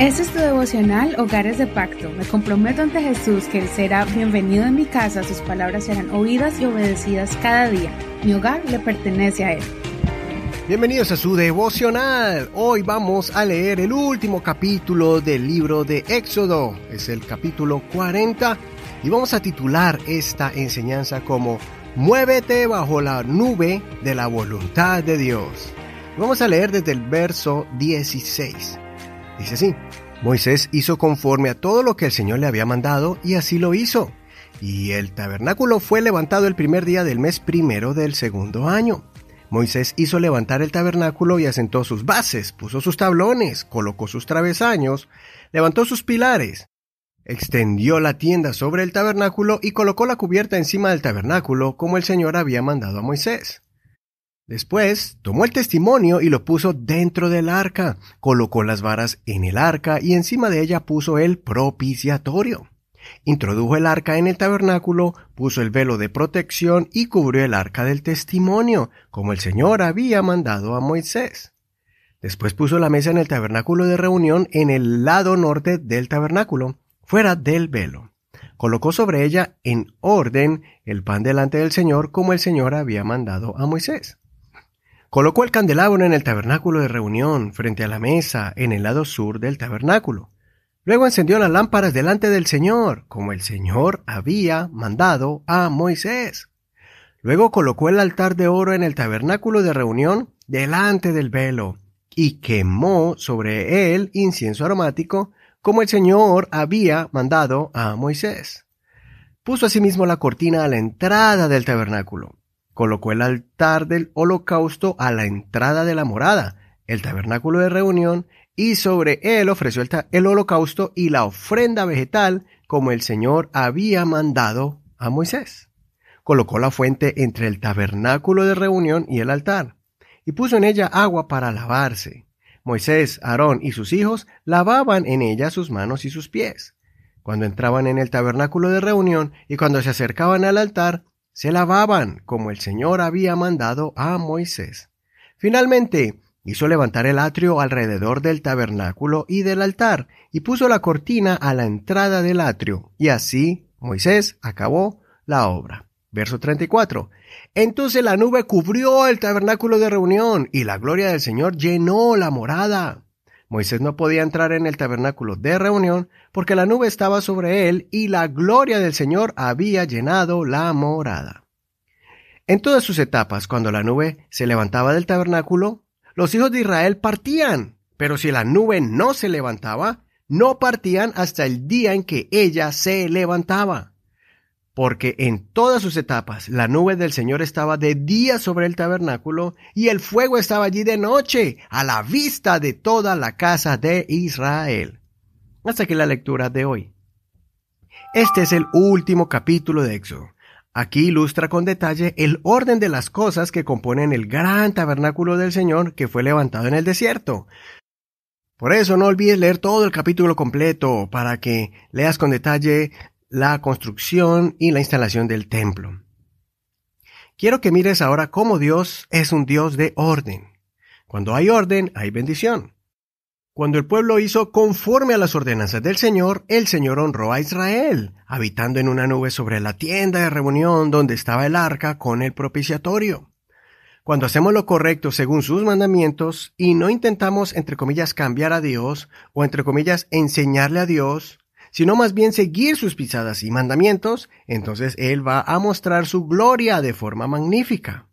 Este es tu devocional Hogares de Pacto. Me comprometo ante Jesús que Él será bienvenido en mi casa, sus palabras serán oídas y obedecidas cada día. Mi hogar le pertenece a Él. Bienvenidos a su devocional. Hoy vamos a leer el último capítulo del libro de Éxodo. Es el capítulo 40 y vamos a titular esta enseñanza como Muévete bajo la nube de la voluntad de Dios. Vamos a leer desde el verso 16. Dice así, Moisés hizo conforme a todo lo que el Señor le había mandado y así lo hizo. Y el tabernáculo fue levantado el primer día del mes primero del segundo año. Moisés hizo levantar el tabernáculo y asentó sus bases, puso sus tablones, colocó sus travesaños, levantó sus pilares, extendió la tienda sobre el tabernáculo y colocó la cubierta encima del tabernáculo como el Señor había mandado a Moisés. Después tomó el testimonio y lo puso dentro del arca, colocó las varas en el arca y encima de ella puso el propiciatorio. Introdujo el arca en el tabernáculo, puso el velo de protección y cubrió el arca del testimonio, como el Señor había mandado a Moisés. Después puso la mesa en el tabernáculo de reunión en el lado norte del tabernáculo, fuera del velo. Colocó sobre ella en orden el pan delante del Señor, como el Señor había mandado a Moisés. Colocó el candelabro en el tabernáculo de reunión, frente a la mesa, en el lado sur del tabernáculo. Luego encendió las lámparas delante del Señor, como el Señor había mandado a Moisés. Luego colocó el altar de oro en el tabernáculo de reunión, delante del velo, y quemó sobre él incienso aromático, como el Señor había mandado a Moisés. Puso asimismo la cortina a la entrada del tabernáculo colocó el altar del holocausto a la entrada de la morada, el tabernáculo de reunión, y sobre él ofreció el, holocausto y la ofrenda vegetal, como el Señor había mandado a Moisés. Colocó la fuente entre el tabernáculo de reunión y el altar, y puso en ella agua para lavarse. Moisés, Aarón y sus hijos lavaban en ella sus manos y sus pies. Cuando entraban en el tabernáculo de reunión y cuando se acercaban al altar, se lavaban como el Señor había mandado a Moisés. Finalmente, hizo levantar el atrio alrededor del tabernáculo y del altar, y puso la cortina a la entrada del atrio, y así Moisés acabó la obra. Verso 34. Entonces la nube cubrió el tabernáculo de reunión, y la gloria del Señor llenó la morada. Moisés no podía entrar en el tabernáculo de reunión porque la nube estaba sobre él y la gloria del Señor había llenado la morada. En todas sus etapas, cuando la nube se levantaba del tabernáculo, los hijos de Israel partían, pero si la nube no se levantaba, no partían hasta el día en que ella se levantaba porque en todas sus etapas la nube del Señor estaba de día sobre el tabernáculo y el fuego estaba allí de noche, a la vista de toda la casa de Israel. Hasta aquí la lectura de hoy. Este es el último capítulo de Éxodo. Aquí ilustra con detalle el orden de las cosas que componen el gran tabernáculo del Señor que fue levantado en el desierto. Por eso no olvides leer todo el capítulo completo para que leas con detalle la construcción y la instalación del templo. Quiero que mires ahora cómo Dios es un Dios de orden. Cuando hay orden, hay bendición. Cuando el pueblo hizo conforme a las ordenanzas del Señor, el Señor honró a Israel, habitando en una nube sobre la tienda de reunión donde estaba el arca con el propiciatorio. Cuando hacemos lo correcto según sus mandamientos y no intentamos, entre comillas, cambiar a Dios o, entre comillas, enseñarle a Dios, sino más bien seguir sus pisadas y mandamientos, entonces Él va a mostrar su gloria de forma magnífica.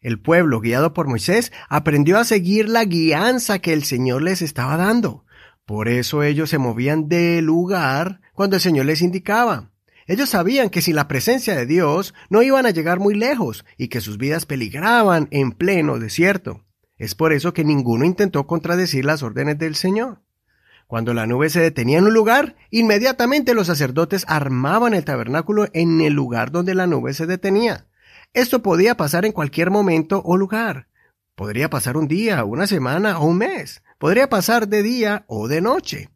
El pueblo, guiado por Moisés, aprendió a seguir la guianza que el Señor les estaba dando. Por eso ellos se movían de lugar cuando el Señor les indicaba. Ellos sabían que sin la presencia de Dios no iban a llegar muy lejos y que sus vidas peligraban en pleno desierto. Es por eso que ninguno intentó contradecir las órdenes del Señor. Cuando la nube se detenía en un lugar, inmediatamente los sacerdotes armaban el tabernáculo en el lugar donde la nube se detenía. Esto podía pasar en cualquier momento o lugar. Podría pasar un día, una semana o un mes. Podría pasar de día o de noche.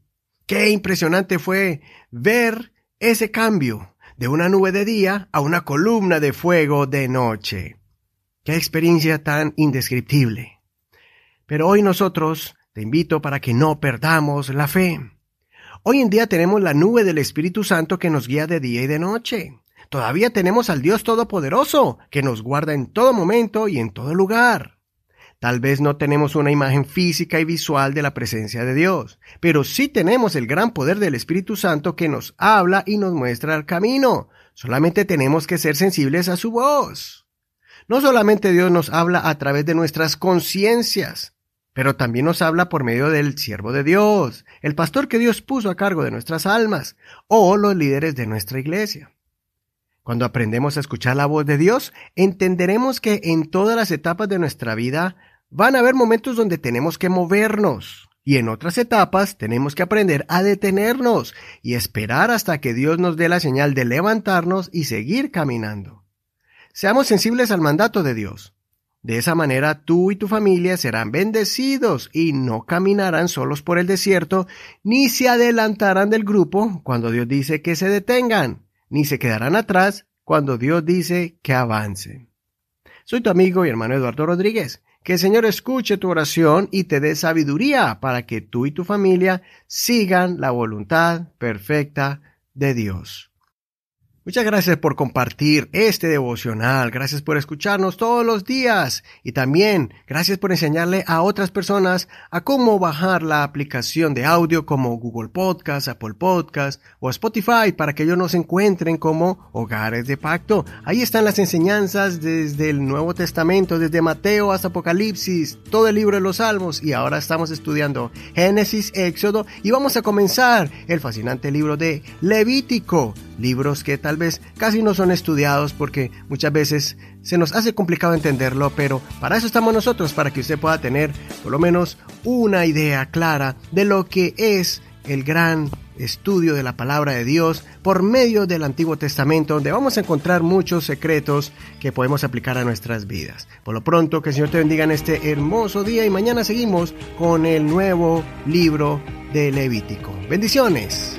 Qué impresionante fue ver ese cambio de una nube de día a una columna de fuego de noche. Qué experiencia tan indescriptible. Pero hoy nosotros te invito para que no perdamos la fe. Hoy en día tenemos la nube del Espíritu Santo que nos guía de día y de noche. Todavía tenemos al Dios Todopoderoso, que nos guarda en todo momento y en todo lugar. Tal vez no tenemos una imagen física y visual de la presencia de Dios, pero sí tenemos el gran poder del Espíritu Santo que nos habla y nos muestra el camino. Solamente tenemos que ser sensibles a su voz. No solamente Dios nos habla a través de nuestras conciencias, pero también nos habla por medio del siervo de Dios, el pastor que Dios puso a cargo de nuestras almas, o los líderes de nuestra iglesia. Cuando aprendemos a escuchar la voz de Dios, entenderemos que en todas las etapas de nuestra vida van a haber momentos donde tenemos que movernos y en otras etapas tenemos que aprender a detenernos y esperar hasta que Dios nos dé la señal de levantarnos y seguir caminando. Seamos sensibles al mandato de Dios. De esa manera tú y tu familia serán bendecidos y no caminarán solos por el desierto, ni se adelantarán del grupo cuando Dios dice que se detengan ni se quedarán atrás cuando Dios dice que avance. Soy tu amigo y hermano Eduardo Rodríguez. Que el Señor escuche tu oración y te dé sabiduría para que tú y tu familia sigan la voluntad perfecta de Dios. Muchas gracias por compartir este devocional, gracias por escucharnos todos los días. Y también gracias por enseñarle a otras personas a cómo bajar la aplicación de audio como Google Podcast, Apple Podcast o Spotify para que ellos nos encuentren como hogares de pacto. Ahí están las enseñanzas desde el Nuevo Testamento, desde Mateo hasta Apocalipsis, todo el libro de los Salmos. Y ahora estamos estudiando Génesis, Éxodo. Y vamos a comenzar el fascinante libro de Levítico libros que tal vez casi no son estudiados porque muchas veces se nos hace complicado entenderlo, pero para eso estamos nosotros, para que usted pueda tener por lo menos una idea clara de lo que es el gran estudio de la palabra de Dios por medio del Antiguo Testamento, donde vamos a encontrar muchos secretos que podemos aplicar a nuestras vidas. Por lo pronto, que el Señor te bendiga en este hermoso día y mañana seguimos con el nuevo libro de Levítico. Bendiciones.